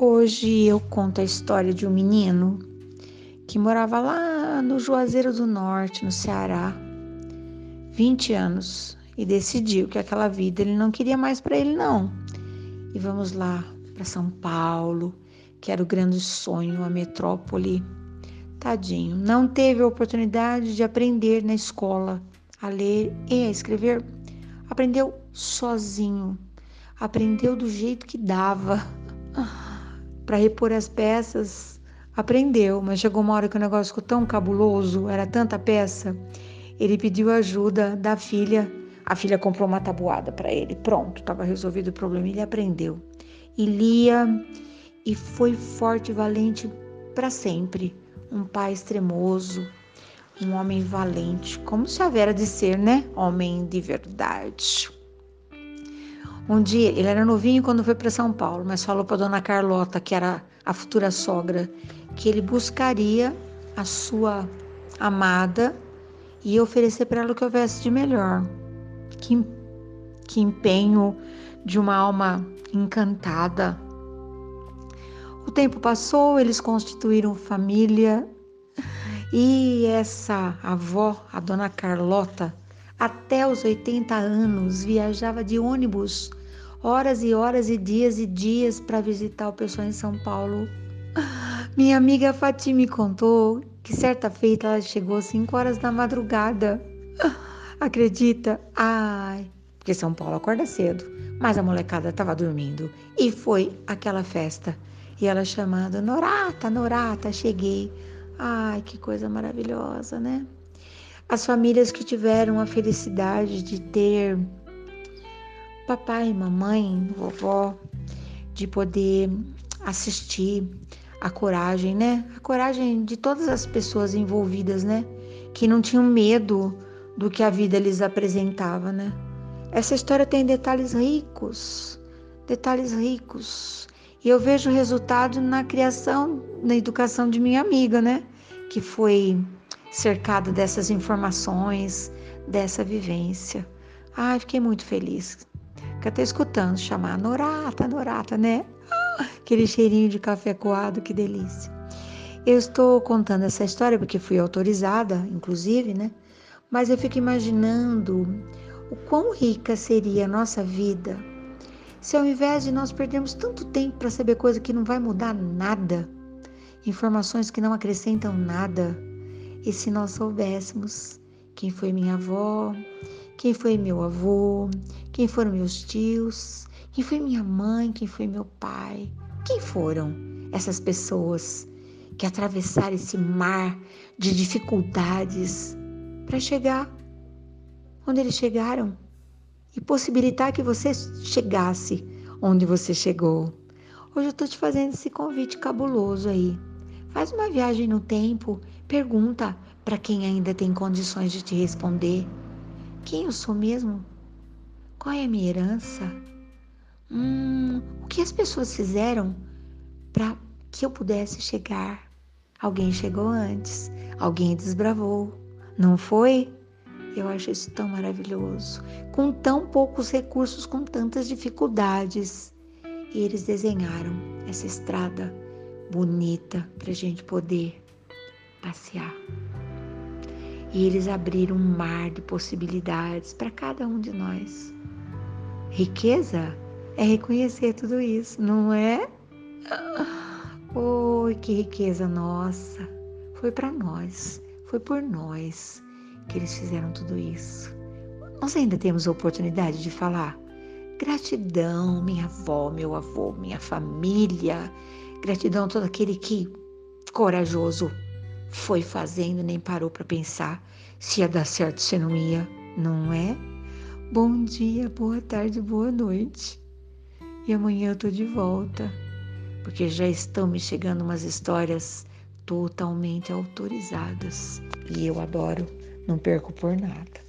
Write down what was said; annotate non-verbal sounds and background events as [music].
Hoje eu conto a história de um menino que morava lá no Juazeiro do Norte, no Ceará, 20 anos, e decidiu que aquela vida ele não queria mais para ele não. E vamos lá para São Paulo, que era o grande sonho, a metrópole. Tadinho, não teve a oportunidade de aprender na escola a ler e a escrever. Aprendeu sozinho, aprendeu do jeito que dava [laughs] para repor as peças, aprendeu, mas chegou uma hora que o negócio ficou tão cabuloso, era tanta peça, ele pediu ajuda da filha. A filha comprou uma tabuada para ele. Pronto, estava resolvido o problema. Ele aprendeu e lia e foi forte e valente para sempre. Um pai extremoso, um homem valente, como se haver de ser, né? Homem de verdade. Um dia, ele era novinho quando foi para São Paulo, mas falou para dona Carlota, que era a futura sogra, que ele buscaria a sua amada e oferecer para ela o que houvesse de melhor. Que, que empenho de uma alma encantada. O tempo passou, eles constituíram família e essa avó, a dona Carlota, até os 80 anos viajava de ônibus horas e horas e dias e dias para visitar o pessoal em São Paulo. Minha amiga Fati me contou que certa feita ela chegou às 5 horas da madrugada. Acredita? Ai, porque São Paulo acorda cedo, mas a molecada estava dormindo e foi aquela festa. E ela chamando, Norata, Norata, cheguei. Ai, que coisa maravilhosa, né? As famílias que tiveram a felicidade de ter papai, mamãe, vovó, de poder assistir a coragem, né? A coragem de todas as pessoas envolvidas, né? Que não tinham medo do que a vida lhes apresentava, né? Essa história tem detalhes ricos, detalhes ricos. E eu vejo o resultado na criação, na educação de minha amiga, né? Que foi cercada dessas informações, dessa vivência. Ai, fiquei muito feliz Fica até escutando chamar Norata, Norata, né? Aquele cheirinho de café coado, que delícia. Eu estou contando essa história porque fui autorizada, inclusive, né? Mas eu fico imaginando o quão rica seria a nossa vida se ao invés de nós perdermos tanto tempo para saber coisa que não vai mudar nada, informações que não acrescentam nada, e se nós soubéssemos quem foi minha avó, quem foi meu avô, quem foram meus tios, quem foi minha mãe, quem foi meu pai, quem foram essas pessoas que atravessaram esse mar de dificuldades para chegar onde eles chegaram e possibilitar que você chegasse onde você chegou. Hoje eu estou te fazendo esse convite cabuloso aí. Faz uma viagem no tempo, pergunta para quem ainda tem condições de te responder. Quem eu sou mesmo? Qual é a minha herança? Hum, o que as pessoas fizeram para que eu pudesse chegar? Alguém chegou antes, alguém desbravou, não foi? Eu acho isso tão maravilhoso. Com tão poucos recursos, com tantas dificuldades. Eles desenharam essa estrada bonita para a gente poder passear. E eles abriram um mar de possibilidades para cada um de nós. Riqueza é reconhecer tudo isso, não é? Oi, que riqueza nossa! Foi para nós, foi por nós que eles fizeram tudo isso. Nós ainda temos a oportunidade de falar. Gratidão, minha avó, meu avô, minha família. Gratidão a todo aquele que corajoso foi fazendo, nem parou para pensar se ia dar certo, se não ia, não é? Bom dia, boa tarde, boa noite. E amanhã eu tô de volta, porque já estão me chegando umas histórias totalmente autorizadas e eu adoro, não perco por nada.